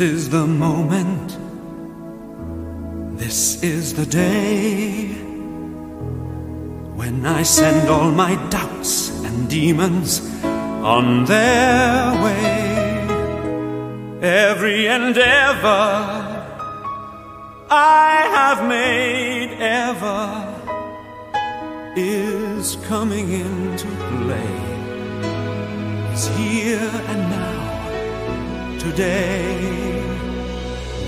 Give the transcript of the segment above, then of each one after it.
This is the moment. This is the day when I send all my doubts and demons on their way. Every endeavor I have made ever is coming into play. It's here and now, day.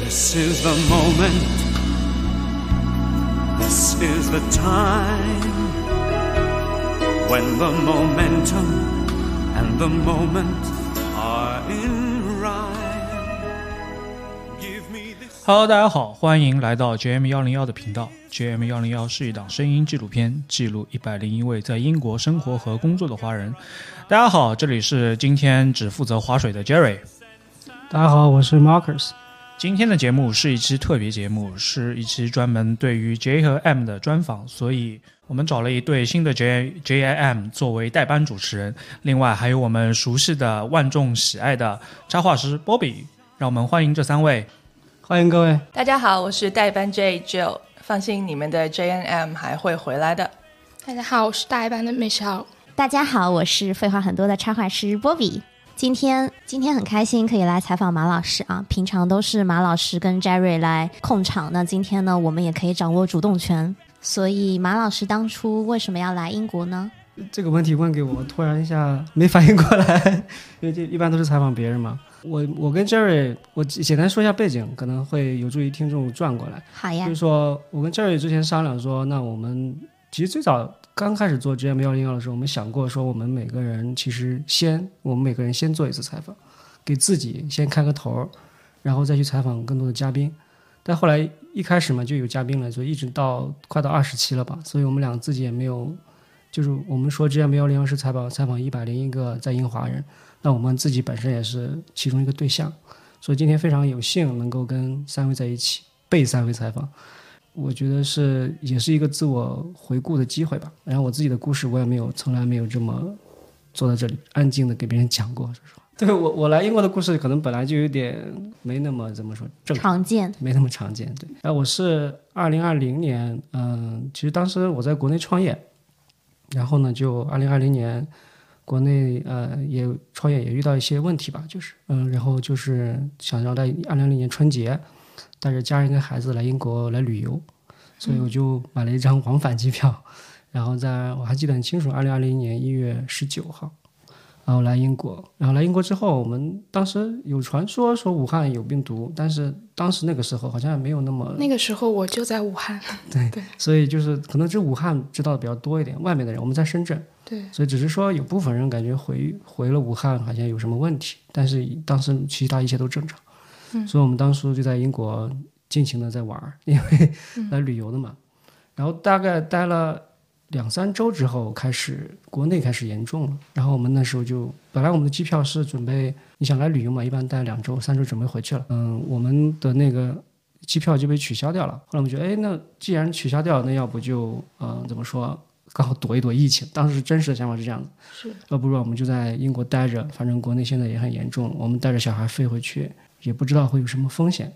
This is the moment. This is the time when the momentum and the moment are in rhyme. Give me this. Hello，大家好，欢迎来到 JM 幺零幺的频道。JM 幺零幺是一档声音纪录片，记录一百零一位在英国生活和工作的华人。大家好，这里是今天只负责划水的 Jerry。大家好，我是 Marcus。今天的节目是一期特别节目，是一期专门对于 J 和 M 的专访，所以我们找了一对新的 J J I M 作为代班主持人，另外还有我们熟悉的万众喜爱的插画师 Bobby，让我们欢迎这三位。欢迎各位。大家好，我是代班 J Jill，放心，你们的 JNM 还会回来的。大家好，我是大一班的 Michelle。大家好，我是废话很多的插画师波比。今天今天很开心可以来采访马老师啊，平常都是马老师跟 Jerry 来控场，那今天呢，我们也可以掌握主动权。所以马老师当初为什么要来英国呢？这个问题问给我，突然一下没反应过来，因为这一般都是采访别人嘛。我我跟 Jerry，我简单说一下背景，可能会有助于听众转过来。好呀就是，说我跟 Jerry 之前商量说，那我们其实最早刚开始做 GM 幺零幺的时候，我们想过说，我们每个人其实先，我们每个人先做一次采访，给自己先开个头，然后再去采访更多的嘉宾。但后来一开始嘛就有嘉宾了，所以一直到快到二十期了吧，所以我们俩自己也没有，就是我们说 GM 幺零幺是采访采访一百零一个在英华人，那我们自己本身也是其中一个对象，所以今天非常有幸能够跟三位在一起，被三位采访。我觉得是也是一个自我回顾的机会吧。然后我自己的故事我也没有从来没有这么坐在这里安静的给别人讲过，说实话。对我我来英国的故事可能本来就有点没那么怎么说正常。见。没那么常见。对，然后我是二零二零年，嗯，其实当时我在国内创业，然后呢，就二零二零年国内呃也创业也遇到一些问题吧，就是嗯，然后就是想要在二零二零年春节带着家人跟孩子来英国来旅游，所以我就买了一张往返机票，然后在我还记得很清楚，二零二零年一月十九号。然后来英国，然后来英国之后，我们当时有传说说武汉有病毒，但是当时那个时候好像也没有那么那个时候我就在武汉。对对所以就是可能只武汉知道的比较多一点，外面的人我们在深圳，对，所以只是说有部分人感觉回回了武汉好像有什么问题，但是当时其他一切都正常，嗯。所以我们当初就在英国尽情的在玩儿，因为嗯。来旅游的嘛，然后大概待了两三周之后，开始国内开始严重了，然后我们那时候就本来我们的机票是准备你想来旅游嘛，一般待两周三周准备回去了，嗯，我们的那个机票就被取消掉了。后来我们觉得，哎，那既然取消掉，那要不就嗯怎么说，刚好躲一躲疫情。当时真实的想法是这样的，是。要不如我们就在英国待着，反正国内现在也很严重，我们带着小孩飞回去也不知道会有什么风险，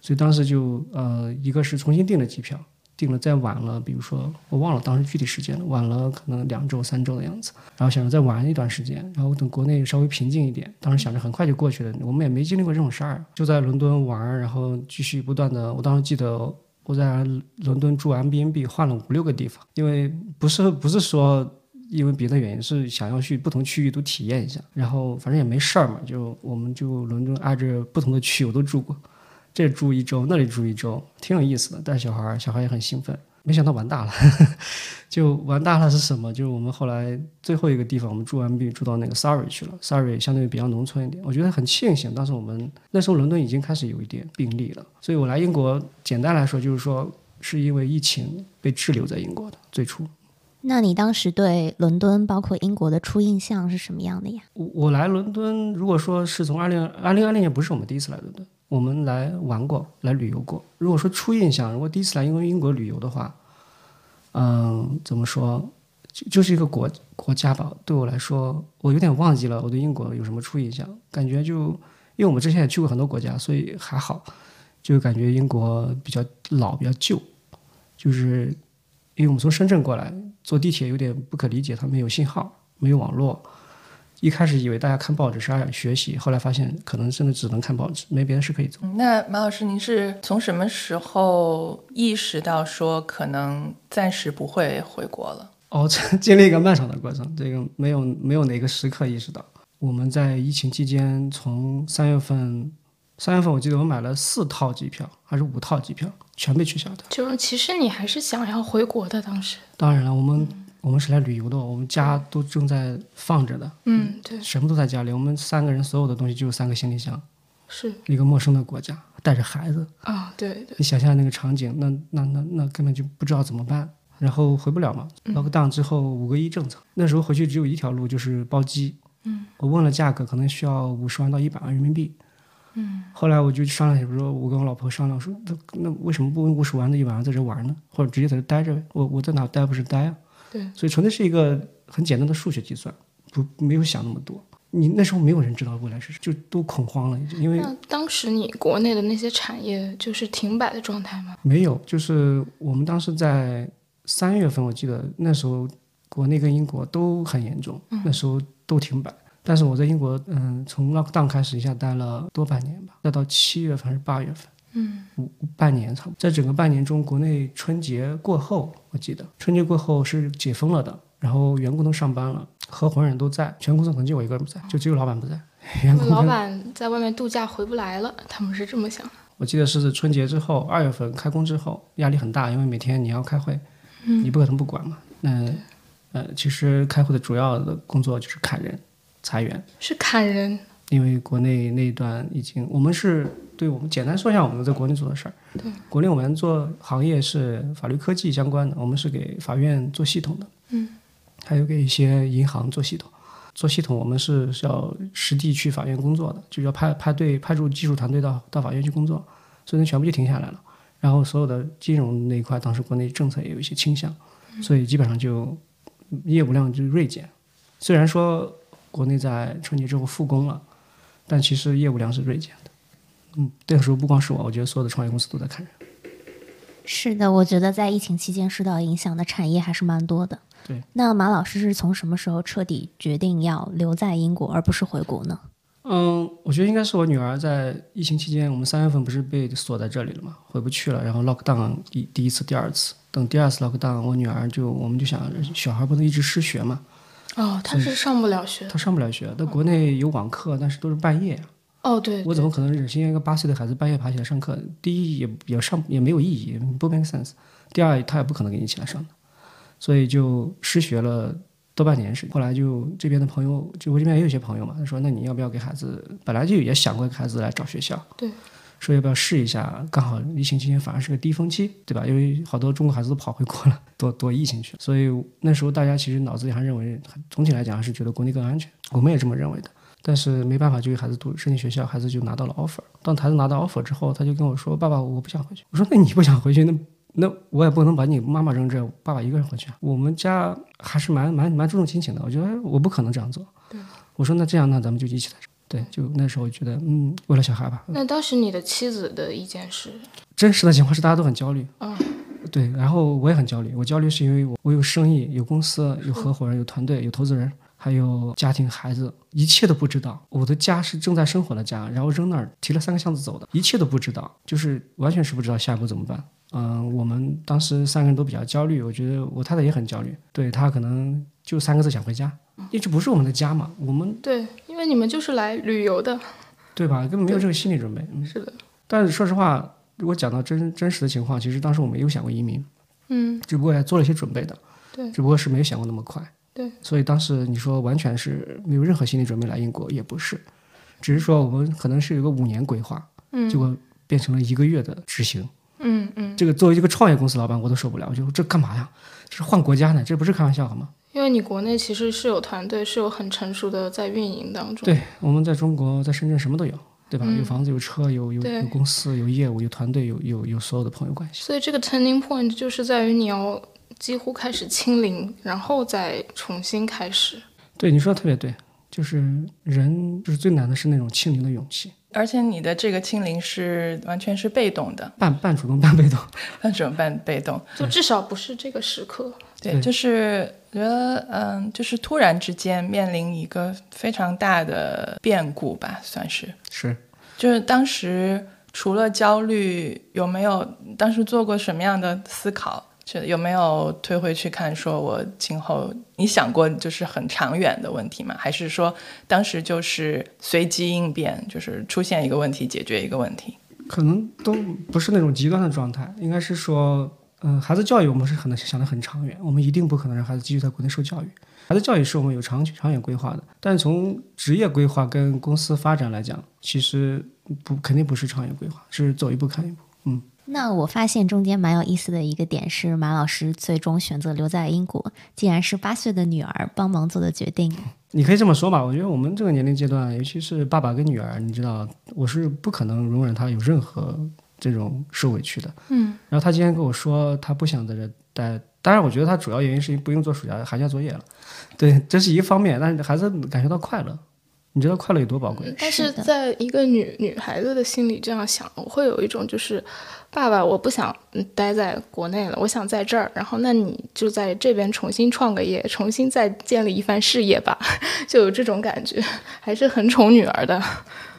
所以当时就呃一个是重新订了机票。订了再晚了，比如说我忘了当时具体时间了，晚了可能两周三周的样子，然后想着再玩一段时间，然后等国内稍微平静一点，当时想着很快就过去了，我们也没经历过这种事儿，就在伦敦玩，然后继续不断的，我当时记得我在伦敦住 M B N B 换了五六个地方，因为不是不是说因为别的原因，是想要去不同区域都体验一下，然后反正也没事儿嘛，就我们就伦敦挨着不同的区我都住过，这住一周，那里住一周，挺有意思的。带小孩儿，小孩也很兴奋。没想到玩大了，就玩大了是什么？就是我们后来最后一个地方，我们住完毕住到那个 Surrey 去了。Surrey 相对于比较农村一点，我觉得很庆幸，当时我们那时候伦敦已经开始有一点病例了。所以我来英国，简单来说就是说，是因为疫情被滞留在英国的最初。那你当时对伦敦，包括英国的初印象是什么样的呀？我我来伦敦，如果说是从二零二零二零年不是我们第一次来伦敦，我们来玩过，来旅游过。如果说初印象，如果第一次来英国英国旅游的话，嗯，怎么说，就就是一个国国家吧。对我来说，我有点忘记了我对英国有什么初印象，感觉就因为我们之前也去过很多国家，所以还好，就感觉英国比较老、比较旧，就是因为我们从深圳过来，坐地铁有点不可理解，它没有信号，没有网络。一开始以为大家看报纸是爱学习，后来发现可能真的只能看报纸，没别的事可以做。嗯那马老师，您是从什么时候意识到说可能暂时不会回国了？哦，经历一个漫长的过程，这个没有没有哪个时刻意识到。我们在疫情期间，从三月份，三月份我记得我买了四套机票，还是五套机票，全被取消的。就是其实你还是想要回国的，当时。当然了，我们我们是来旅游的，我们家都正在放着的，嗯，对，什么都在家里。我们三个人所有的东西就三个行李箱，是一个陌生的国家，带着孩子，啊，对对，你想象那个场景，那那那那根本就不知道怎么办，然后回不了嘛。lock down 之后五个一政策，那时候回去只有一条路，就是包机。嗯，我问了价格，可能需要五十万到一百万人民币。嗯，后来我就商量，比如说我跟我老婆商量说，那那为什么不五十万的一晚上在这玩呢？或者直接在这待着呗？我我在哪待不是待啊？对，所以纯粹是一个很简单的数学计算，不没有想那么多。你那时候没有人知道未来是什么，就都恐慌了，因为那当时你国内的那些产业就是停摆的状态吗？没有，就是我们当时在三月份，我记得那时候国内跟英国都很严重，那时候都停摆。但是我在英国，嗯，从 lockdown 开始一下待了多半年吧，待到七月份还是八月份，嗯，五半年差不多。在整个半年中，国内春节过后，我记得春节过后是解封了的，然后员工都上班了，合伙人都在，全公司可能就我一个人不在，就只有老板不在。老板在外面度假回不来了，他们是这么想的。我记得是春节之后，二月份开工之后，压力很大，因为每天你要开会，你不可能不管嘛。那呃，其实开会的主要的工作就是砍人、裁员，是砍人，因为国内那一段已经，我们是对我们简单说一下我们在国内做的事儿。对，国内我们做行业是法律科技相关的，我们是给法院做系统的，嗯，还有给一些银行做系统。做系统，我们是是要实地去法院工作的，就要派派队派驻技术团队到到法院去工作，所以那全部就停下来了。然后所有的金融那一块，当时国内政策也有一些倾向，所以基本上就业务量就锐减。虽然说国内在春节之后复工了，但其实业务量是锐减的。嗯，那个时候不光是我，我觉得所有的创业公司都在看人。是的，我觉得在疫情期间受到影响的产业还是蛮多的。对，那马老师是从什么时候彻底决定要留在英国，而不是回国呢？嗯，我觉得应该是我女儿在疫情期间，我们三月份不是被锁在这里了嘛，回不去了。然后 lock down 第第一次、第二次，等第二次 lock down，我女儿就我们就想，小孩不能一直失学嘛，哦，他是上不了学。他上不了学。但国内有网课，但是都是半夜呀、哦，对，我怎么可能忍心让一个八岁的孩子半夜爬起来上课？第一也也上也没有意义，不 make sense。第二他也不可能给你起来上的，所以就失学了多半年时间。后来就这边的朋友，就我这边也有些朋友嘛，他说那你要不要给孩子？本来就也想过给孩子来找学校，对，说要不要试一下？刚好疫情期间反而是个低峰期，对吧？因为好多中国孩子都跑回国了，躲躲疫情去了，所以那时候大家其实脑子里还认为，总体来讲还是觉得国内更安全，我们也这么认为的。但是没办法，就给孩子读申请学校，孩子就拿到了 offer。当孩子拿到 offer 之后，他就跟我说：“爸爸，我不想回去。”我说：“那你不想回去，那那我也不能把你妈妈扔这，爸爸一个人回去啊。我们家还是蛮蛮蛮注重亲情的，我觉得我不可能这样做。我说那这样，那咱们就一起在这儿。对，就那时候觉得，嗯，为了小孩吧。那当时你的妻子的意见是？真实的情况是大家都很焦虑。啊，对，然后我也很焦虑。我焦虑是因为我我有生意，有公司，有合伙人，有团队，有投资人，还有家庭、孩子，一切都不知道。我的家是正在生活的家，然后扔那儿提了三个箱子走的，一切都不知道，就是完全是不知道下一步怎么办。嗯、我们当时三个人都比较焦虑，我觉得我太太也很焦虑，对她可能就三个字想回家，因为这不是我们的家嘛，我们对，因为你们就是来旅游的。对吧？根本没有这个心理准备。嗯是的，但是说实话，如果讲到真真实的情况，其实当时我们有想过移民，嗯，只不过也做了一些准备的，对只不过是没有想过那么快。对，所以当时你说完全是没有任何心理准备来英国，也不是，只是说我们可能是有个五年规划，嗯结果变成了一个月的执行。嗯嗯，这个作为一个创业公司老板，我都受不了，我就这干嘛呀？这是换国家呢，这不是开玩笑好吗？因为你国内其实是有团队，是有很成熟的在运营当中。对，我们在中国，在深圳什么都有，对吧？嗯有房子，有车，有有有公司，有业务，有团队，有有有所有的朋友关系。所以这个 turning point 就是在于你要几乎开始清零，然后再重新开始。对，你说的特别对，就是人就是最难的是那种清零的勇气。而且你的这个清零是完全是被动的，半半主动半被动。半主动半被动。就至少不是这个时刻。对，对就是觉得，嗯，就是突然之间面临一个非常大的变故吧，算是。是，就是当时除了焦虑，有没有当时做过什么样的思考？就有没有退回去看，说我今后你想过就是很长远的问题吗？还是说当时就是随机应变，就是出现一个问题解决一个问题？可能都不是那种极端的状态，应该是说，嗯、孩子教育我们是很想得很长远，我们一定不可能让孩子继续在国内受教育。孩子教育是我们有长长远规划的，但从职业规划跟公司发展来讲，其实不肯定不是长远规划，是走一步看一步。嗯，那我发现中间蛮有意思的一个点是，马老师最终选择留在英国，竟然是八岁的女儿帮忙做的决定。你可以这么说吧。我觉得我们这个年龄阶段，尤其是爸爸跟女儿，你知道，我是不可能容忍他有任何这种受委屈的。嗯，然后他今天跟我说，他不想在这待。当然，我觉得他主要原因是因为不用做暑假寒假作业了，对，这是一方面。但是孩子感觉到快乐，你知道快乐有多宝贵？但是在一个女女孩子的心里这样想，我会有一种就是，爸爸，我不想嗯待在国内了，我想在这儿。然后那你就在这边重新创个业，重新再建立一番事业吧，就有这种感觉，还是很宠女儿的。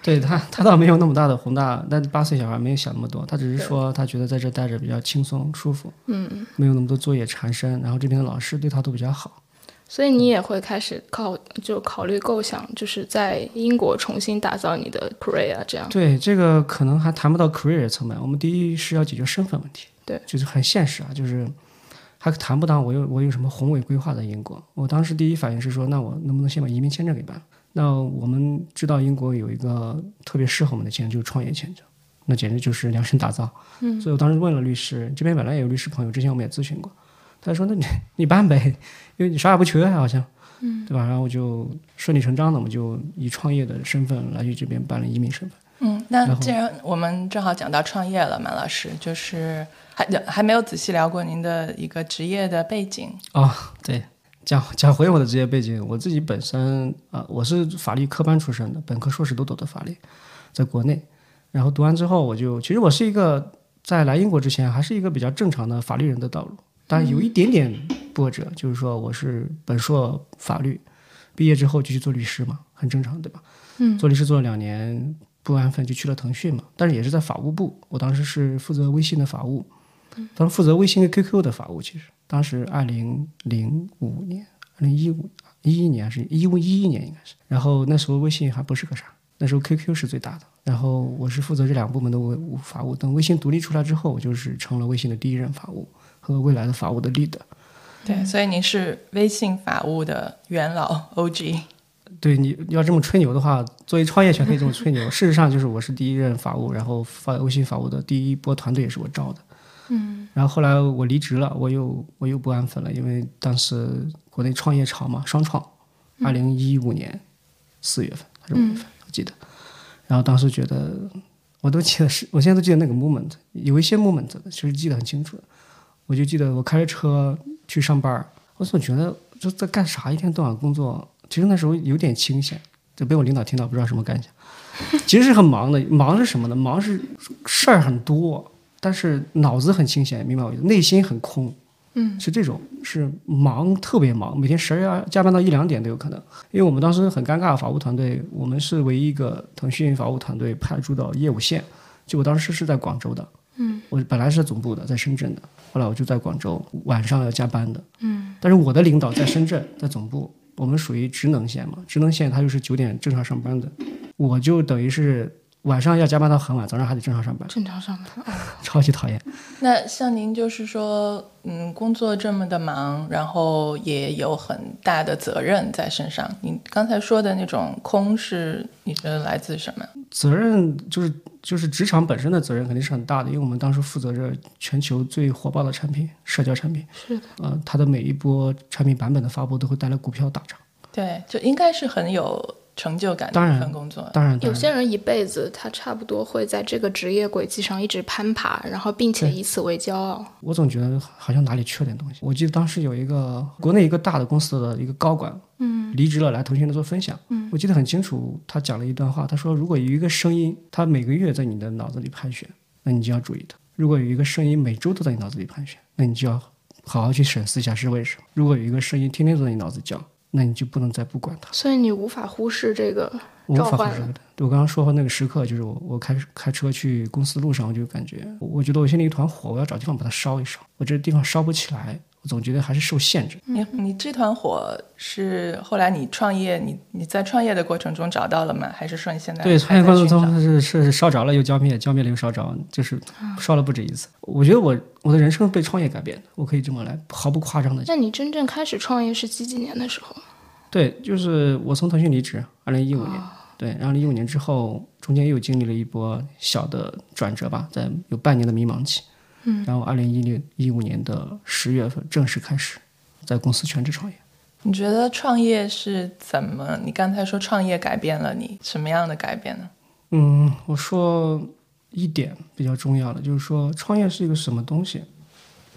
对他，他倒没有那么大的宏大，但八岁小孩没有想那么多，他只是说他觉得在这待着比较轻松舒服，嗯，没有那么多作业缠身，然后这边的老师对他都比较好。所以你也会开始考就考虑构想，就是在英国重新打造你的 career 这样。对，这个可能还谈不到 career 层面。我们第一是要解决身份问题，对，就是很现实啊，就是还谈不到我有我有什么宏伟规划在英国。我当时第一反应是说，那我能不能先把移民签证给办了？那我们知道英国有一个特别适合我们的签证，就是创业签证，那简直就是量身打造。嗯，所以我当时问了律师，这边本来也有律师朋友，之前我们也咨询过，他说那你你办呗，因为你啥也不缺好像。嗯，对吧？然后我就顺理成章的，我们就以创业的身份来去这边办了移民身份。嗯，那既然我们正好讲到创业了，马老师，就是还还没有仔细聊过您的一个职业的背景。哦，对，讲讲回我的职业背景，我自己本身啊、我是法律科班出身的，本科、硕士都读的法律，在国内。然后读完之后，我就其实我是一个在来英国之前还是一个比较正常的法律人的道路，但有一点点波折，就是说我是本硕法律，毕业之后就去做律师嘛，很正常，对吧？嗯，做律师做了两年，不安分就去了腾讯嘛，但是也是在法务部，我当时是负责微信的法务，当时负责微信跟 QQ 的法务，其实当时二零零五年、二零一五、一一年还是一五一一年应该是，然后那时候微信还不是个啥，那时候 QQ 是最大的，然后我是负责这两个部门的微法务。等微信独立出来之后，我就是成了微信的第一任法务和未来的法务的 leader。对，所以您是微信法务的元老 OG。对你要这么吹牛的话，作为创业权可以这么吹牛。事实上，就是我是第一任法务，然后发微信法务的第一波团队也是我招的。嗯，然后后来我离职了，我又我又不安分了，因为当时国内创业潮嘛，双创，二零一五年四月份还是五月份，我记得。然后当时觉得，我都记得是，我现在都记得那个 moment，有一些 moment 其实记得很清楚的。我就记得我开着车去上班儿，我总觉得这在干啥，一天到晚工作。其实那时候有点清闲，就被我领导听到，不知道什么感想。其实是很忙的，忙是什么呢？忙是事儿很多，但是脑子很清闲，明白我意思？内心很空。嗯，是这种，是忙，特别忙，每天十二要加班到一两点都有可能。因为我们当时很尴尬，法务团队，我们是唯一一个腾讯法务团队派驻到业务线，就我当时是在广州的。嗯，我本来是总部的，在深圳的，后来我就在广州，晚上要加班的。嗯，但是我的领导在深圳，在总部，我们属于职能线嘛，职能线他就是九点正常上班的，我就等于是晚上要加班到很晚，早上还得正常上班，正常上班，超级讨厌。那像您就是说，嗯，工作这么的忙，然后也有很大的责任在身上。您刚才说的那种空是，你觉得来自什么？责任就是就是职场本身的责任肯定是很大的，因为我们当时负责着全球最火爆的产品，社交产品。是的，呃，它的每一波产品版本的发布都会带来股票大涨。对，就应该是很有成就感的当然一份工作。当然，当然有些人一辈子他差不多会在这个职业轨迹上一直攀爬，然后并且以此为骄傲。我总觉得好像哪里缺点东西。我记得当时有一个国内一个大的公司的一个高管，嗯，离职了来腾讯的做分享，嗯，我记得很清楚，他讲了一段话，他说如果有一个声音，他每个月在你的脑子里盘旋，那你就要注意它；如果有一个声音每周都在你脑子里盘旋，那你就要好好去审视一下是为什么；如果有一个声音天天都在你脑子叫，那你就不能再不管它。所以你无法忽视这个无召唤无法忽视的。我刚刚说的那个时刻，就是我我开开车去公司路上，我就感觉，我我觉得我心里一团火，我要找地方把它烧一烧。我这地方烧不起来，我总觉得还是受限制。你你这团火是后来你创业，你你在创业的过程中找到了吗？还是说你现在对，创业过程中是是烧着了又浇灭，浇灭了又烧着，就是烧了不止一次。我觉得我我的人生被创业改变的，我可以这么来毫不夸张的讲。那你真正开始创业是几几年的时候？对，就是我从腾讯离职，二零一五年。对，然后零一五年之后，中间又经历了一波小的转折吧，在有半年的迷茫期。嗯，然后二零一六一五年的十月份正式开始在公司全职创业。你觉得创业是怎么？你刚才说创业改变了你，什么样的改变呢？嗯，我说一点比较重要的，就是说创业是一个什么东西？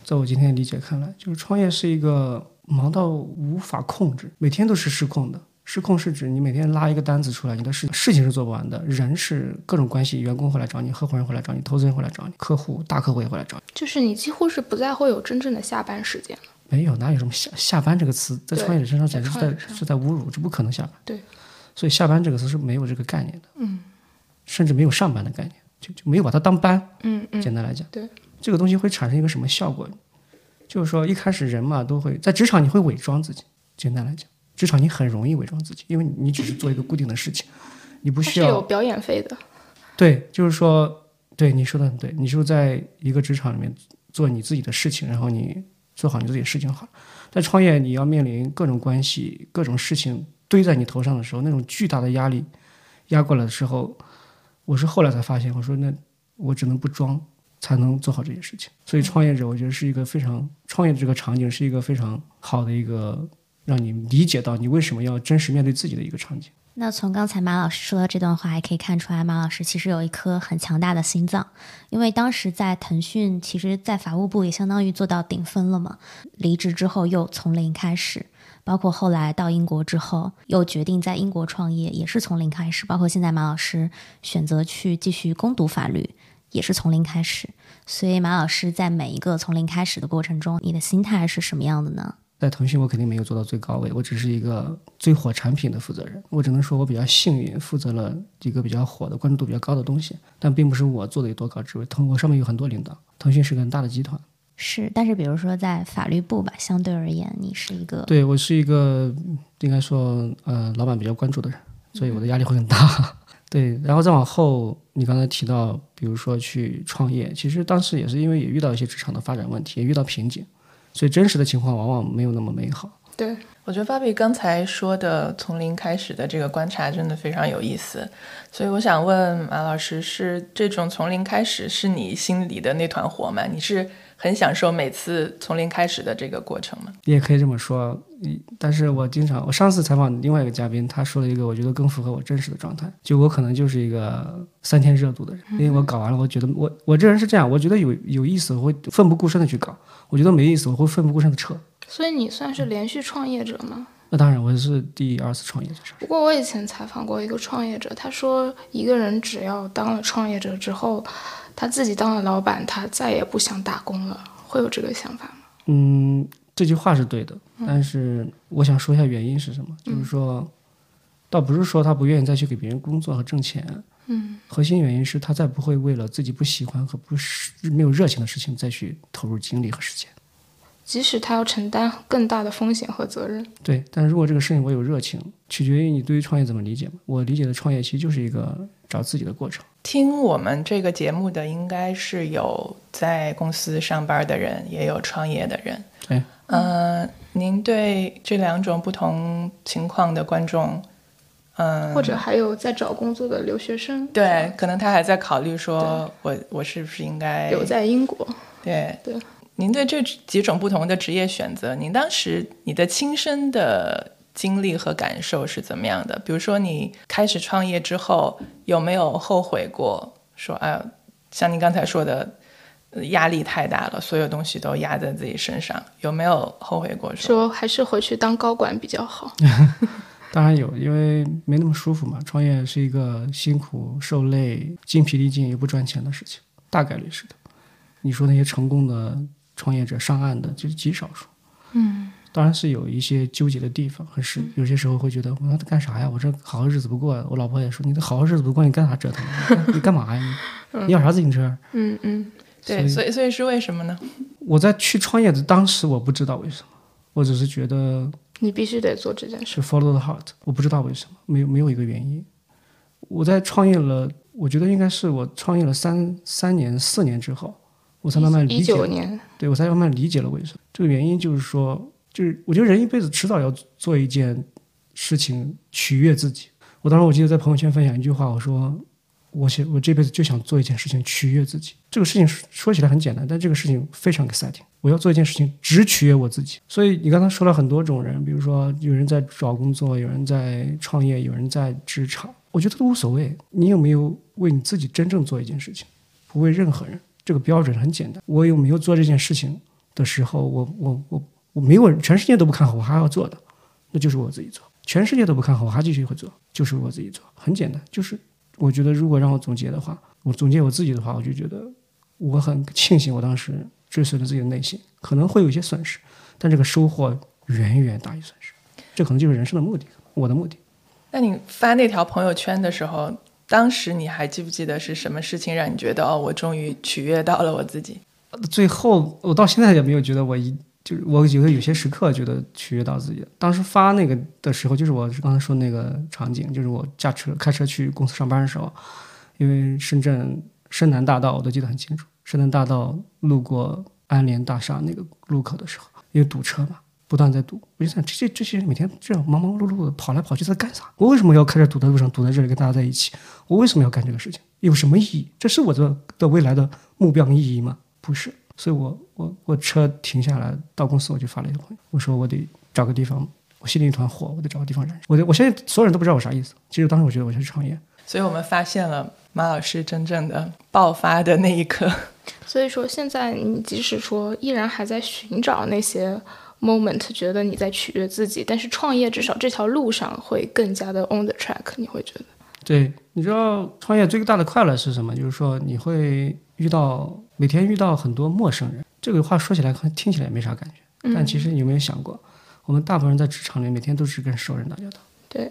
在我今天的理解看来，就是创业是一个忙到无法控制，每天都是失控的。失控是指你每天拉一个单子出来，你的事事情是做不完的，人是各种关系，员工会来找你，合伙人会来找你，投资人会来找你，客户大客户也会来找你。就是你几乎是不再会有真正的下班时间了。没有，哪有什么下下班这个词，在创业者身上简直是在是在侮辱，这不可能下班。对，所以下班这个词是没有这个概念的，嗯甚至没有上班的概念，就就没有把它当班。嗯嗯，简单来讲，对，这个东西会产生一个什么效果？就是说，一开始人嘛都会在职场，你会伪装自己。简单来讲，职场你很容易伪装自己，因为你你只是做一个固定的事情，你不需要有表演费的。对，就是说，对你说的很对，你就在一个职场里面做你自己的事情，然后你做好你自己的事情好了。在创业，你要面临各种关系、各种事情堆在你头上的时候，那种巨大的压力压过来的时候，我是后来才发现，我说那我只能不装，才能做好这些事情。所以创业者，我觉得是一个非常创业这个场景是一个非常好的一个让你理解到你为什么要真实面对自己的一个场景。那从刚才马老师说的这段话，也可以看出来，马老师其实有一颗很强大的心脏。因为当时在腾讯，其实，在法务部也相当于做到顶峰了嘛。离职之后又从零开始，包括后来到英国之后，又决定在英国创业，也是从零开始。包括现在马老师选择去继续攻读法律，也是从零开始。所以马老师在每一个从零开始的过程中，你的心态是什么样的呢？在腾讯，我肯定没有做到最高位，我只是一个最火产品的负责人。我只能说我比较幸运，负责了一个比较火的、关注度比较高的东西，但并不是我做的有多高职位。腾我上面有很多领导，腾讯是个很大的集团。是，但是比如说在法律部吧，相对而言，你是一个对我是一个应该说呃老板比较关注的人，所以我的压力会很大。对，然后再往后，你刚才提到，比如说去创业，其实当时也是因为也遇到一些职场的发展问题，也遇到瓶颈，所以真实的情况往往没有那么美好。对，我觉得芭比刚才说的从零开始的这个观察真的非常有意思，所以我想问马老师，是这种从零开始是你心里的那团火吗？你是很享受每次从零开始的这个过程吗？你也可以这么说，嗯但是我经常，我上次采访另外一个嘉宾，他说了一个我觉得更符合我真实的状态，就我可能就是一个三天热度的人，因为我搞完了，我觉得我我这人是这样，我觉得有有意思，我会奋不顾身的去搞，我觉得没意思，我会奋不顾身的撤。所以你算是连续创业者吗？那当然，我是第二次创业。不过我以前采访过一个创业者，他说一个人只要当了创业者之后，他自己当了老板，他再也不想打工了，会有这个想法吗？嗯，这句话是对的，但是我想说一下原因是什么，就是说，倒不是说他不愿意再去给别人工作和挣钱，嗯，核心原因是他再不会为了自己不喜欢和不是没有热情的事情再去投入精力和时间。即使他要承担更大的风险和责任，对，但如果这个事情我有热情，取决于你对于创业怎么理解嘛。我理解的创业其实就是一个找自己的过程。听我们这个节目的应该是有在公司上班的人，也有创业的人。对，嗯、您对这两种不同情况的观众，嗯、或者还有在找工作的留学生，对，可能他还在考虑说，我我是不是应该留在英国，对对。您对这几种不同的职业选择，您当时你的亲身的经历和感受是怎么样的？比如说，你开始创业之后，有没有后悔过？说，哎呀，像您刚才说的，压力太大了，所有东西都压在自己身上，有没有后悔过？说还是回去当高管比较好。当然有，因为没那么舒服嘛。创业是一个辛苦、受累、精疲力尽又不赚钱的事情，大概率是的。你说那些成功的创业者上岸的，就是极少数。嗯，当然是有一些纠结的地方，很是有些时候会觉得我他干啥呀？我这好日子不过。我老婆也说，你这好日子不过，你干啥折腾？你干嘛呀？你要啥自行车？嗯嗯，对，所以所以是为什么呢？我在去创业的当时，我不知道为什么，我只是觉得。你必须得做这件事。是 follow the heart，我不知道为什么，没有没有一个原因。我在创业了，我觉得应该是我创业了三三年四年之后，我才慢慢理解。年。对我才慢慢理解了为什么。这个原因就是说，就是我觉得人一辈子迟早要做一件事情取悦自己。我当时我记得在朋友圈分享一句话，我说。我想，我这辈子就想做一件事情取悦自己。这个事情说起来很简单，但这个事情非常 exciting。我要做一件事情，只取悦我自己。所以你刚才说了很多种人，比如说有人在找工作，有人在创业，有人在职场，我觉得都无所谓。你有没有为你自己真正做一件事情？不为任何人。这个标准很简单。我有没有做这件事情的时候，我我我我没有全世界都不看好，我还要做的，那就是我自己做。全世界都不看好，我还继续会做，就是我自己做。很简单，就是。我觉得，如果让我总结的话，我总结我自己的话，我就觉得我很庆幸我当时追随了自己的内心，可能会有一些损失，但这个收获远远大于损失，这可能就是人生的目的，我的目的。那你发那条朋友圈的时候，当时你还记不记得是什么事情让你觉得哦，我终于取悦到了我自己？最后，我到现在也没有觉得我一。就是我觉得有些时刻觉得取悦到自己。当时发那个的时候，就是我刚才说那个场景，就是我驾车开车去公司上班的时候，因为深圳深南大道我都记得很清楚。深南大道路过安联大厦那个路口的时候，因为堵车嘛，不断在堵。我就想，这些这些人每天这样忙忙碌碌的跑来跑去在干啥？我为什么要开在堵的路上堵在这里跟大家在一起？我为什么要干这个事情？有什么意义？这是我的的未来的目标跟意义吗？不是。所以我我我车停下来到公司，我就发了一个朋友，我说我得找个地方，我心里一团火，我得找个地方燃。我我现在所有人都不知道我啥意思。其实当时我觉得我想去创业。所以我们发现了马老师真正的爆发的那一刻。所以说现在你即使说依然还在寻找那些 moment，觉得你在取悦自己，但是创业至少这条路上会更加的 on the track。你会觉得？对，你知道创业最大的快乐是什么？就是说你会遇到。每天遇到很多陌生人，这个话说起来可能听起来也没啥感觉，但其实你有没有想过，我们大部分人在职场里每天都是跟熟人打交道。对，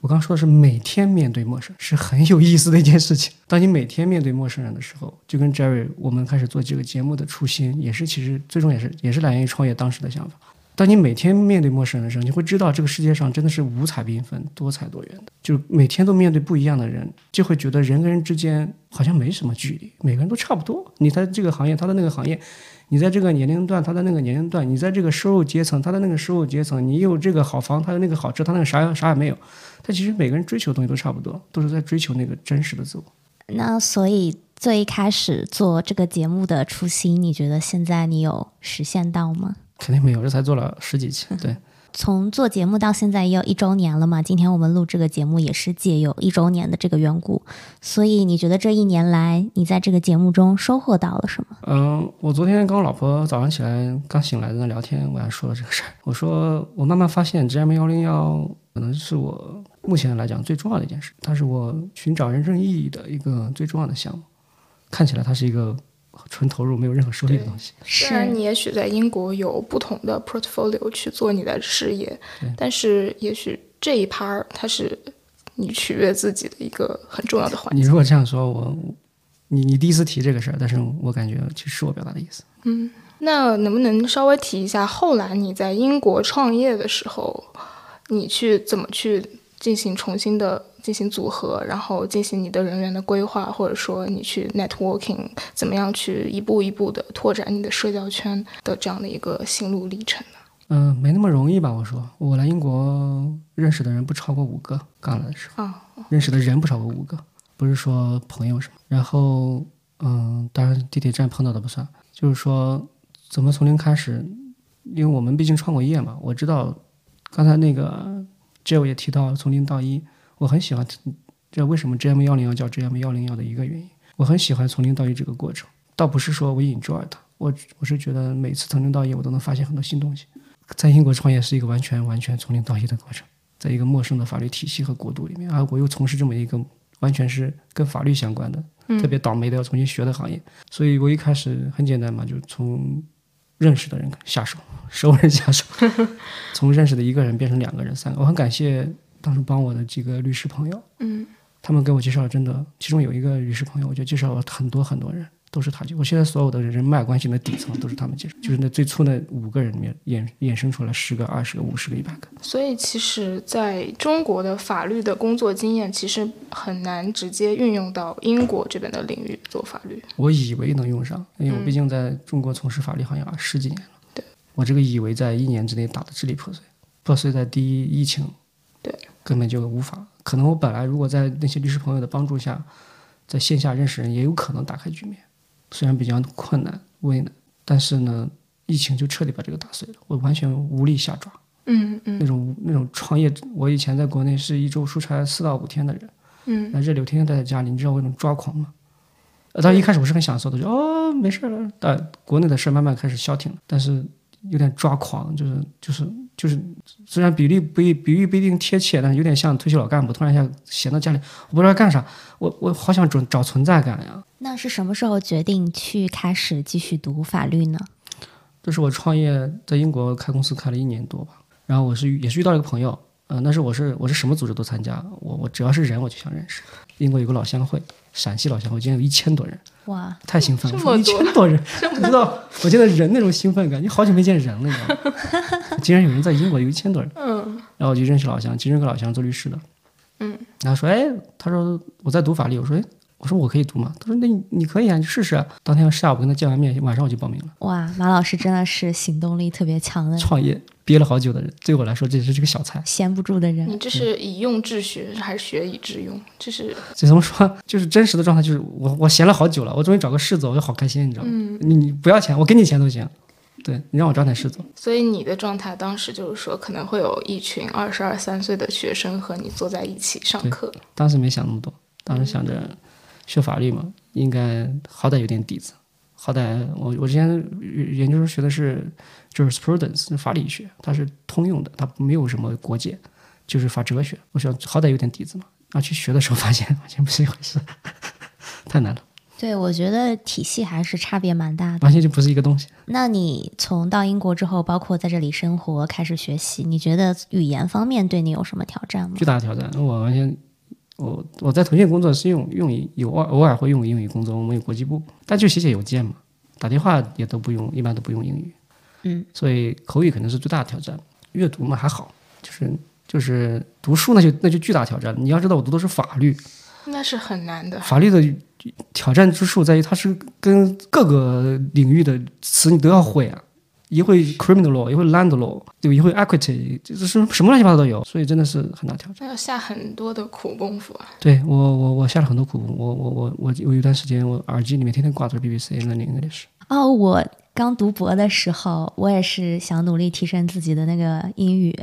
我刚说的是每天面对陌生是很有意思的一件事情。当你每天面对陌生人的时候，就跟 Jerry 我们开始做这个节目的初心也是，其实最终也是也是来源于创业当时的想法。当你每天面对陌生人的时候，你会知道这个世界上真的是五彩缤纷、多彩多元的。就每天都面对不一样的人，就会觉得人跟人之间好像没什么距离，每个人都差不多。你在这个行业，他的那个行业；你在这个年龄段，他的那个年龄段；你在这个收入阶层，他的那个收入阶层。你有这个好房，他的那个好车，他那个啥啥也没有。但其实每个人追求的东西都差不多，都是在追求那个真实的自我。那所以最一开始做这个节目的初心，你觉得现在你有实现到吗？肯定没有，这才做了十几期。对，从做节目到现在也有一周年了嘛。今天我们录这个节目也是借有一周年的这个缘故，所以你觉得这一年来你在这个节目中收获到了什么？嗯，我昨天跟我老婆早上起来刚醒来在那聊天，我还说了这个事儿。我说我慢慢发现，G M 幺零幺可能是我目前来讲最重要的一件事，它是我寻找人生意义的一个最重要的项目。看起来它是一个。纯投入没有任何收益的东西。虽然你也许在英国有不同的 portfolio 去做你的事业，但是也许这一 part 它是你取悦自己的一个很重要的环节。你如果这样说，我你你第一次提这个事儿，但是我感觉其实是我表达的意思。嗯，那能不能稍微提一下，后来你在英国创业的时候，你去怎么去进行重新的？进行组合，然后进行你的人员的规划，或者说你去 networking，怎么样去一步一步的拓展你的社交圈的这样的一个心路历程呢？嗯，没那么容易吧？我说，我来英国认识的人不超过五个，刚来的时候啊，认识的人不超过五个，不是说朋友什么。然后，嗯，当然地铁站碰到的不算，就是说怎么从零开始，因为我们毕竟创过业嘛，我知道。刚才那个 Joe 也提到从零到一，我很喜欢这为什么 GM 幺零幺叫 GM 幺零幺的一个原因，我很喜欢从零到一这个过程，倒不是说我 enjoy 它，我我是觉得每次从零到一我都能发现很多新东西。在英国创业是一个完全完全从零到一的过程，在一个陌生的法律体系和国度里面，而我又从事这么一个完全是跟法律相关的，特别倒霉的要重新学的行业，所以我一开始很简单嘛，就从认识的人下手，熟人下手，从认识的一个人变成两个人、三个。我很感谢当时帮我的几个律师朋友，嗯，他们给我介绍了真的，其中有一个律师朋友，我就介绍了很多很多人，都是他介。我现在所有的人脉关系的底层都是他们介绍，就是那最初那五个人里面衍衍生出来十个、二十个、五十个、一百个。所以其实在中国的法律的工作经验，其实很难直接运用到英国这边的领域做法律。我以为能用上，因为我毕竟在中国从事法律行业啊十几年了。对，我这个以为在一年之内打得支离破碎，破碎在第一疫情，对，根本就无法。可能我本来如果在那些律师朋友的帮助下，在线下认识人，也有可能打开局面，虽然比较困难为难，但是呢，疫情就彻底把这个打碎了，我完全无力下抓。嗯嗯那种那种创业，我以前在国内是一周出差四到五天的人，嗯，那这六天天待在家里，你知道我那种抓狂吗？呃，当然一开始我是很享受的，就哦没事了。但国内的事慢慢开始消停了，但是有点抓狂，就是就是就是，虽然比例不一比喻不一定贴切，但是有点像退休老干部，突然一下闲到家里，我不知道干啥，我我好想找找存在感呀。那是什么时候决定去开始继续读法律呢？这是我创业在英国开公司开了一年多吧，然后我是也是遇到了一个朋友，嗯、那是我是我是什么组织都参加，我我只要是人我就想认识。英国有个老乡会，陕西老乡我，今天有一千多人，哇，太兴奋了，这么一千多人，你知道，我现在人那种兴奋感，你好久没见人了，你知道吗？竟然有人在英国有一千多人，嗯然后我就认识老乡，其中一个老乡做律师的，嗯，然后说，哎，他说我在读法律，我说，哎，我说我可以读吗？他说那你你可以啊，你试试啊。当天下午跟他见完面，晚上我就报名了。哇，马老师真的是行动力特别强的，创业憋了好久的人，对我来说这只是个小菜。闲不住的人你。这是以用治学还是学以致用？这是 这怎么说？就是真实的状态，就是我我闲了好久了，我终于找个事做，我就好开心，你知道吗？嗯你你不要钱，我给你钱都行。对你让我找点事做，所以你的状态当时就是说，可能会有一群二十二三岁的学生和你坐在一起上课。当时没想那么多，当时想着学法律嘛，应该好歹有点底子，好歹我我之前研究生学的是 jurisprudence 是法理学，它是通用的，它没有什么国界，就是法哲学。我想好歹有点底子嘛，然后去学的时候发现完全不是一回事，太难了，对，我觉得体系还是差别蛮大的。完全就不是一个东西。那你从到英国之后，包括在这里生活、开始学习，你觉得语言方面对你有什么挑战吗巨？大的挑战。我完全，我我在腾讯工作是用用英有偶偶尔会用英语工作，我们有国际部，但就写写邮件嘛，打电话也都不用，一般都不用英语。嗯，所以口语可能是最大的挑战。阅读嘛还好，就是就是读书那就那就巨大挑战。你要知道我读的是法律，那是很难的。法律的挑战之处在于它是跟各个领域的词你都要会啊。一会 criminal law，一会 land law，对吧？一会 equity，就是什么乱七八糟都有，所以真的是很大挑战。那要下很多的苦功夫啊！对我，我我下了很多苦功。我我我我有一段时间，我耳机里面天天挂着 BBC Learning English。哦，我刚读博的时候，我也是想努力提升自己的那个英语。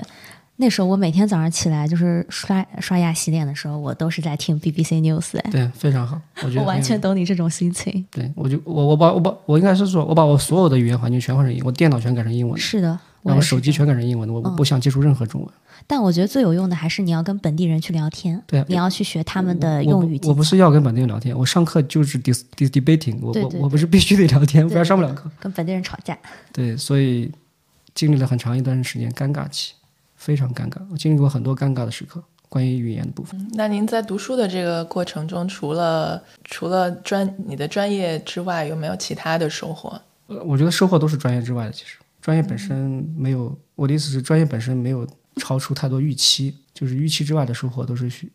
那时候我每天早上起来就是刷刷牙洗脸的时候，我都是在听 BBC News 哎，对，非常好，我觉得 我完全懂你这种心情。对。我就我我把我把我应该是说，我把我所有的语言环境全换成英，我电脑全改成英文的，是的，我手机全改成英文的，我不想接触任何中文。但我觉得最有用的还是你要跟本地人去聊天，对啊你要去学他们的我用语。我不是要跟本地人聊天，我上课就是 dis dis debating，我我不是必须得聊天，不然上不了课。跟本地人吵架。对，所以经历了很长一段时间尴尬期，非常尴尬。我经历过很多尴尬的时刻，关于语言的部分。那您在读书的这个过程中，除了除了专你的专业之外，有没有其他的收获？呃我觉得收获都是专业之外的，其实专业本身没有，我的意思是专业本身没有超出太多预期，就是预期之外的收获都是学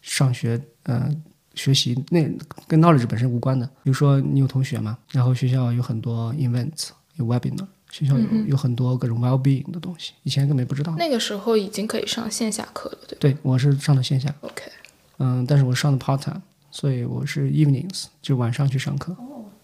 上学，呃，学习那跟 knowledge 本身无关的。比如说你有同学嘛，然后学校有很多 events，有 webinar，学校有、有很多各种 well being 的东西，以前根本不知道。那个时候已经可以上线下课了，对吧对，我是上的线下，？OK，嗯，但是我上的 part time，所以我是 evenings，就晚上去上课。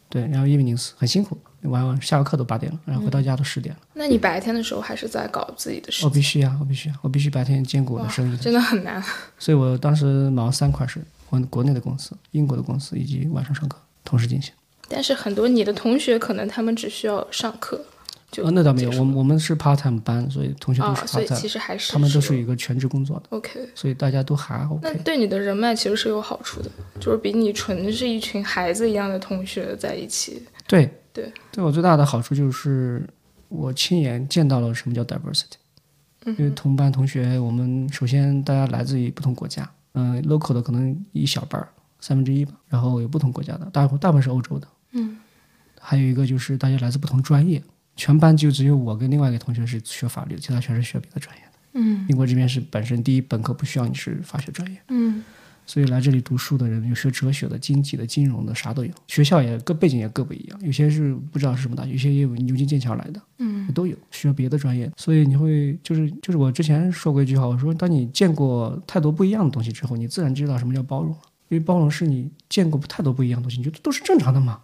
对，然后 evenings 很辛苦，晚上下个课都八点了，然后回到家都十点了。那你白天的时候还是在搞自己的事我？必须呀，我必须呀，我必须白天兼顾我的生意。真的很难。所以我当时忙三块事：国国内的公司、英国的公司以及晚上上课同时进行。但是很多你的同学可能他们只需要上课，就呃，那倒没有，我们我们是 part time 班，所以同学都啊，是所以其实还是他们都是一个全职工作的，OK。所以大家都还那。对你的人脉其实是有好处的，就是比你纯是一群孩子一样的同学在一起。对对，对我最大的好处就是我亲眼见到了什么叫 diversity。因为同班同学，我们首先大家来自于不同国家，嗯、l o c a l 的可能一小半儿，三分之一吧，然后有不同国家的，大大部分是欧洲的，嗯，还有一个就是大家来自不同专业，全班就只有我跟另外一个同学是学法律的，其他全是学别的专业的。嗯英国这边是本身第一本科不需要你是法学专业，嗯所以来这里读书的人有学哲学的、经济的、金融的，啥都有。学校也各背景也各不一样，有些是不知道是什么大学，有些也有牛津、剑桥来的，嗯都有学别的专业。所以你会就是就是我之前说过一句话，我说当你见过太多不一样的东西之后，你自然知道什么叫包容了。因为包容是你见过太多不一样的东西，你觉得都是正常的嘛。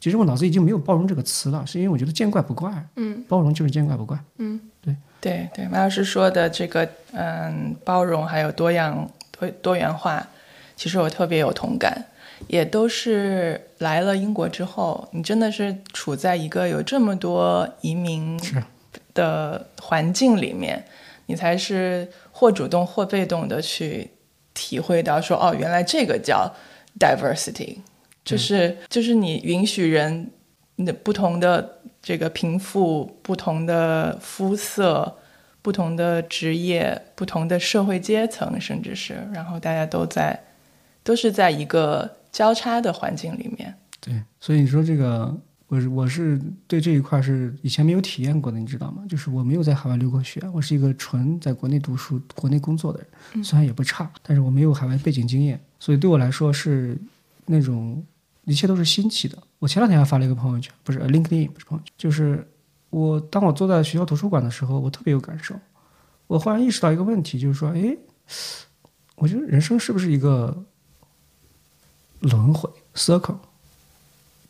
其实我脑子已经没有包容这个词了，是因为我觉得见怪不怪，嗯。包容就是见怪不怪。嗯。对。对对，马老师说的这个，嗯，包容还有多样多多元化，其实我特别有同感，也都是来了英国之后，你真的是处在一个有这么多移民的环境里面，你才是或主动或被动的去体会到说，哦，原来这个叫 diversity，就是就是你允许人你的不同的这个贫富、不同的肤色、不同的职业、不同的社会阶层，甚至是，然后大家都在都是在一个交叉的环境里面。对，所以你说这个，我是我是对这一块是以前没有体验过的，你知道吗？就是我没有在海外留过学，我是一个纯在国内读书、国内工作的人，虽然也不差，但是我没有海外背景经验，所以对我来说是那种一切都是新奇的。我前两天还发了一个朋友圈，不是 LinkedIn，不是朋友圈，就是我当我坐在学校图书馆的时候，我特别有感受。我忽然意识到一个问题，就是说，哎，我觉得人生是不是一个轮回 （circle）？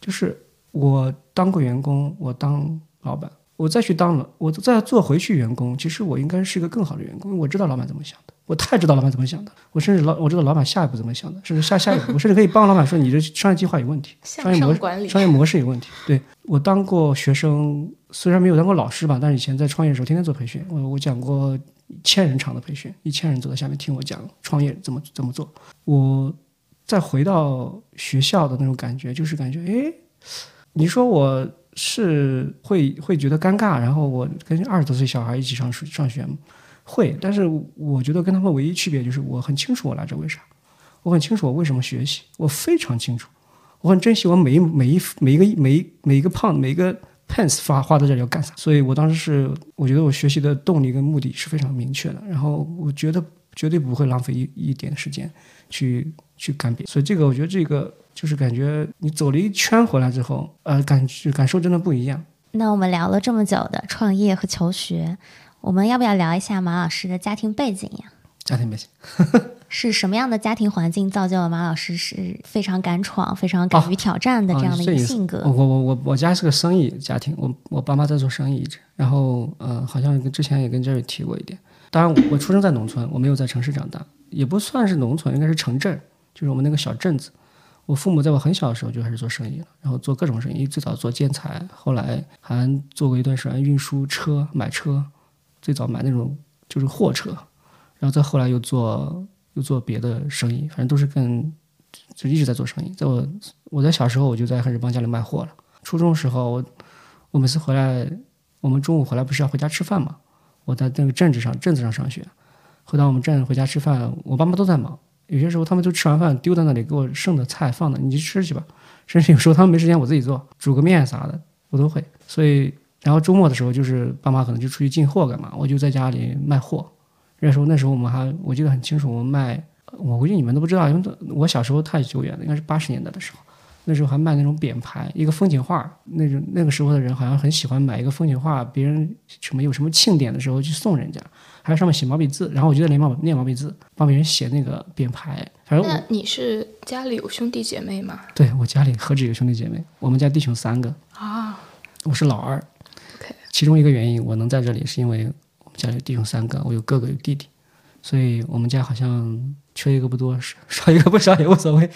就是我当过员工，我当老板，我再去当了，我再做回去员工，其实我应该是一个更好的员工，因为我知道老板怎么想的，我太知道老板怎么想的，我甚至老我知道老板下一步怎么想的，甚至下下一步，我甚至可以帮老板说你的商业计划有问题，商业模式。商业模式有问题。对我当过学生，虽然没有当过老师吧，但是以前在创业的时候天天做培训，我我讲过千人场的培训，一千人坐在下面听我讲创业怎么怎么做。我再回到学校的那种感觉，就是感觉，哎，你说我是会会觉得尴尬，然后我跟二十多岁小孩一起上上学吗？会，但是我觉得跟他们唯一区别就是我很清楚我来这为啥，我很清楚我为什么学习，我非常清楚，我很珍惜我每一每一每一个每一每一个 pound 每一个 pence 发花在这里要干啥，所以我当时是我觉得我学习的动力跟目的是非常明确的，然后我觉得绝对不会浪费一一点时间去去干别，所以这个我觉得这个就是感觉你走了一圈回来之后，呃，感感受真的不一样。那我们聊了这么久的创业和求学，我们要不要聊一下马老师的家庭背景呀？家庭背景。是什么样的家庭环境造就了马老师是非常敢闯、非常敢于挑战的这样的一个性格？我我我我我家是个生意家庭，我我爸妈在做生意一直，然后呃，好像跟之前也跟 Jerry 提过一点。当然我，我出生在农村，我没有在城市长大，也不算是农村，应该是城镇，就是我们那个小镇子。我父母在我很小的时候就开始做生意了，然后做各种生意，最早做建材，后来还做过一段时间运输车，买车，最早买那种就是货车，然后再后来又做又做别的生意，反正都是跟就一直在做生意。在我我在小时候我就在开始帮家里卖货了。初中时候我我每次回来，我们中午回来不是要回家吃饭嘛？我在那个镇子上镇子上上学，回到我们镇回家吃饭，我爸妈都在忙。有些时候他们就吃完饭丢在那里，给我剩的菜放的，你去吃去吧。甚至有时候他们没时间，我自己做，煮个面啥的我都会。所以，然后周末的时候就是爸妈可能就出去进货干嘛，我就在家里卖货。那时候那时候我们还我记得很清楚，我们卖，我估计你们都不知道，因为我小时候太久远了，应该是八十年代的时候。那时候还卖那种匾牌，一个风景画。那种那个时候的人好像很喜欢买一个风景画，别人什么有什么庆典的时候去送人家，还有上面写毛笔字。然后我就在练毛练毛笔字，帮别人写那个匾牌。反正那你是家里有兄弟姐妹吗？对我家里何止有兄弟姐妹，我们家弟兄三个。啊，我是老二。其中一个原因我能在这里，是因为我们家里弟兄三个，我有哥哥有弟弟，所以我们家好像缺一个不多，少 少一个不少也无所谓。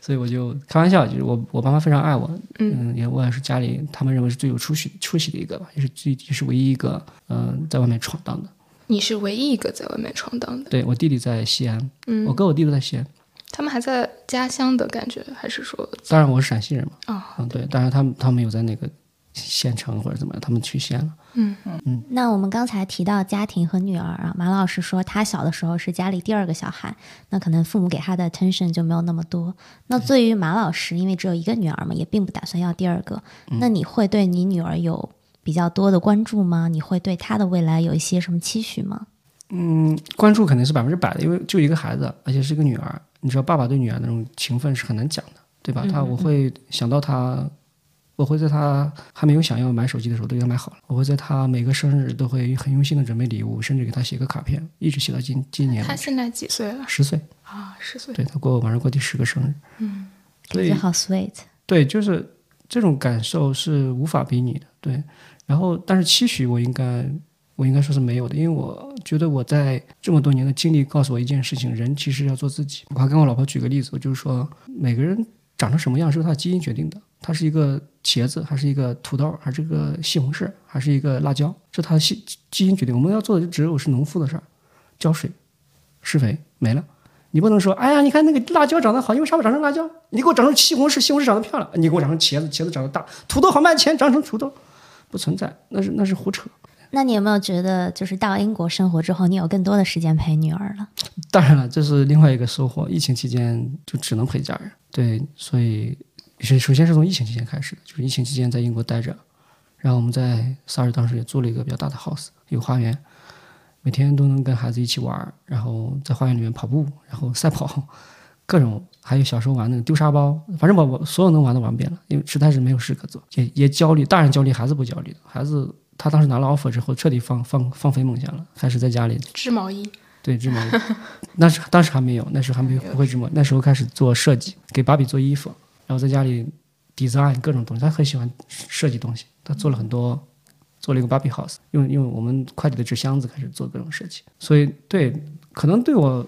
所以我就开玩笑，就是我我爸妈非常爱我，嗯，也我也是家里他们认为是最有出息出息的一个吧，也是最也是唯一一个嗯、在外面闯荡的。你是唯一一个在外面闯荡的，对我弟弟在西安，嗯我哥我弟都在西安。他们还在家乡的感觉，还是说当然我是陕西人嘛，啊、嗯，对，当然他们他们有在那个县城或者怎么样，他们去县了。嗯嗯嗯。那我们刚才提到家庭和女儿啊，马老师说他小的时候是家里第二个小孩，那可能父母给他的 attention 就没有那么多。那对于马老师，因为只有一个女儿嘛，也并不打算要第二个，那你会对你女儿有比较多的关注吗？你会对她的未来有一些什么期许吗？嗯，关注肯定是百分之百的，因为就一个孩子，而且是一个女儿，你知道爸爸对女儿那种情分是很难讲的，对吧？他我会想到他，我会在他还没有想要买手机的时候都给他买好了，我会在他每个生日都会很用心的准备礼物，甚至给他写个卡片，一直写到今今年他现在几岁了？十岁，啊，十岁。对他过马上过第十个生日，所以感觉好 sweet。对，就是这种感受是无法比拟的。对，然后但是期许我应该我应该说是没有的，因为我觉得我在这么多年的经历告诉我一件事情：人其实要做自己。我还跟我老婆举个例子，我就是说每个人长成什么样是由他的基因决定的。它是一个茄子，还是一个土豆，还是一个西红柿，还是一个辣椒，这它的基基因决定。我们要做的就只有是农夫的事儿，浇水、施肥没了。你不能说，哎呀，你看那个辣椒长得好，因为啥不长成辣椒？你给我长成西红柿，西红柿长得漂亮；你给我长成茄子，茄子长得大；土豆好卖钱，长成土豆，不存在，那是那是胡扯。那你有没有觉得，就是到英国生活之后，你有更多的时间陪女儿了？当然了，这是另外一个收获。疫情期间就只能陪家人，对，所以是首先是从疫情期间开始的，就是疫情期间在英国待着，然后我们在萨尔当时也租了一个比较大的 house，有花园，每天都能跟孩子一起玩，然后在花园里面跑步，然后赛跑，各种，还有小时候玩那个丢沙包，反正我我所有能玩的玩遍了，因为实在是没有事可做，也也焦虑，大人焦虑，孩子不焦虑的，孩子他当时拿了 offer 之后，彻底放放放飞梦想了，开始在家里织毛衣，对织毛衣，那时当时还没有，那时候还没有不会织毛，那时候开始做设计，给芭比做衣服，然后在家里 design 各种东西，他很喜欢设计东西，他做了很多，做了一个芭比 house，用用我们快递的纸箱子开始做各种设计，所以对，可能对我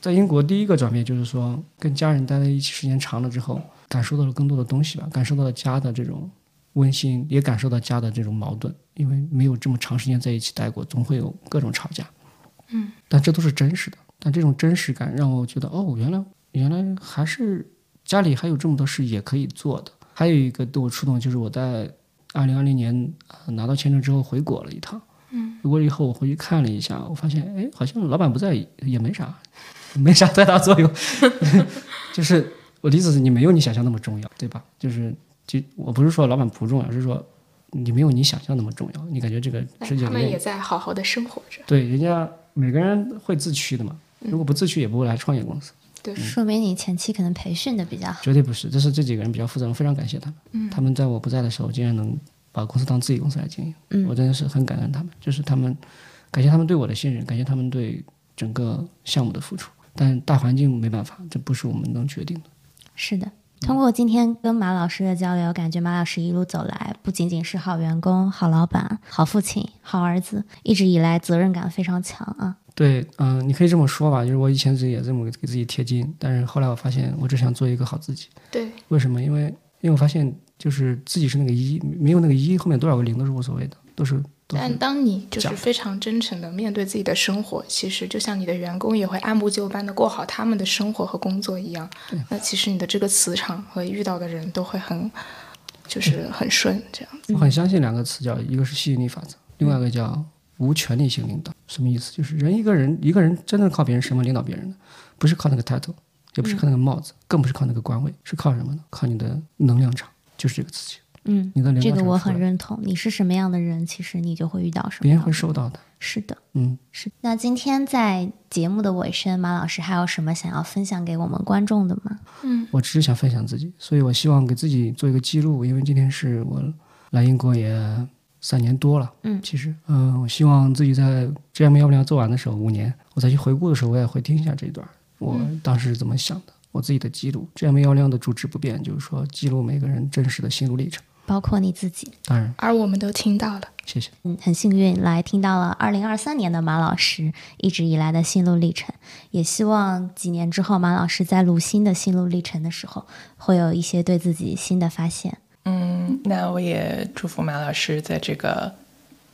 在英国第一个转变就是说，跟家人待在一起时间长了之后，感受到了更多的东西吧，感受到了家的这种温馨，也感受到家的这种矛盾，因为没有这么长时间在一起待过，总会有各种吵架。嗯但这都是真实的。但这种真实感让我觉得，哦，原来原来还是家里还有这么多事也可以做的。还有一个对我触动，就是我在二零二零年、呃拿到签证之后回国了一趟。嗯，回国以后我回去看了一下，我发现，哎，好像老板不在也没啥，没啥太大作用。就是我的意思是你没有你想象那么重要，对吧？就是就我不是说老板不重要，是说你没有你想象那么重要。你感觉这个世界他们也在好好的生活着。对，人家每个人会自驱的嘛。如果不自驱，也不会来创业公司。说明你前期可能培训的比较好。绝对不是，这是这几个人比较负责任，非常感谢他们。他们在我不在的时候，竟然能把公司当自己公司来经营，我真的是很感恩他们。就是他们，感谢他们对我的信任，感谢他们对整个项目的付出。但大环境没办法，这不是我们能决定的。是的，通过今天跟马老师的交流，感觉马老师一路走来，不仅仅是好员工、好老板、好父亲、好儿子，一直以来责任感非常强啊。对，嗯、你可以这么说吧，就是我以前自己也这么给自己贴金，但是后来我发现，我只想做一个好自己。对，为什么？因为因为我发现，就是自己是那个一，没有那个一，后面多少个零都是无所谓的，都是都是但当你就是非常真诚的面对自己的生活，其实就像你的员工也会按部就班的过好他们的生活和工作一样，那其实你的这个磁场和遇到的人都会很，就是很顺这样子。我很相信两个词叫，一个是吸引力法则，另外一个叫无权力性领导。什么意思？就是人一个人一个人真的靠别人什么领导别人的，不是靠那个 title，也不是靠那个帽子，更不是靠那个官位，是靠什么呢？靠你的能量场，就是这个词情。嗯，你的能这个我很认同。你是什么样的人，其实你就会遇到什么别人会收到的。是的，嗯，是。那今天在节目的尾声，马老师还有什么想要分享给我们观众的吗？嗯我只是想分享自己，所以我希望给自己做一个记录，因为今天是我来英国也三年多了。嗯其实，嗯、我希望自己在 GM 幺五零做完的时候，五年，我再去回顾的时候，我也会听一下这一段，我当时是怎么想的，我自己的记录。GM 幺零的主旨不变，就是说记录每个人真实的心路历程。包括你自己。当然，而我们都听到了。谢谢。嗯，很幸运来听到了二零二三年的马老师一直以来的心路历程，也希望几年之后马老师在录新的心路历程的时候，会有一些对自己新的发现。嗯，那我也祝福马老师在这个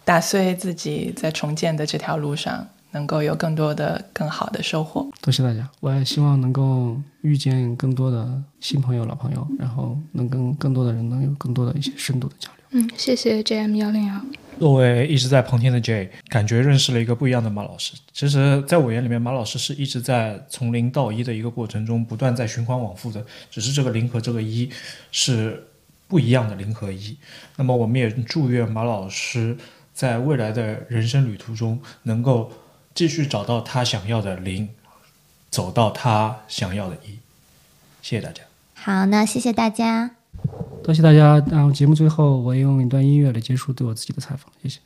打碎自己在重建的这条路上，能够有更多的更好的收获。多谢大家，我也希望能够遇见更多的新朋友、老朋友，然后能跟更多的人能有更多的一些深度的交流。嗯，谢谢 JM 幺零幺。作为一直在旁听的 J，感觉认识了一个不一样的马老师。其实，在我眼里面，马老师是一直在从零到一的一个过程中，不断在循环往复的。只是这个零和这个一是不一样的零和一。那么，我们也祝愿马老师在未来的人生旅途中，能够继续找到他想要的零，走到他想要的一。谢谢大家。好，那谢谢大家。多谢大家。然后节目最后，我用一段音乐来结束对我自己的采访。谢谢。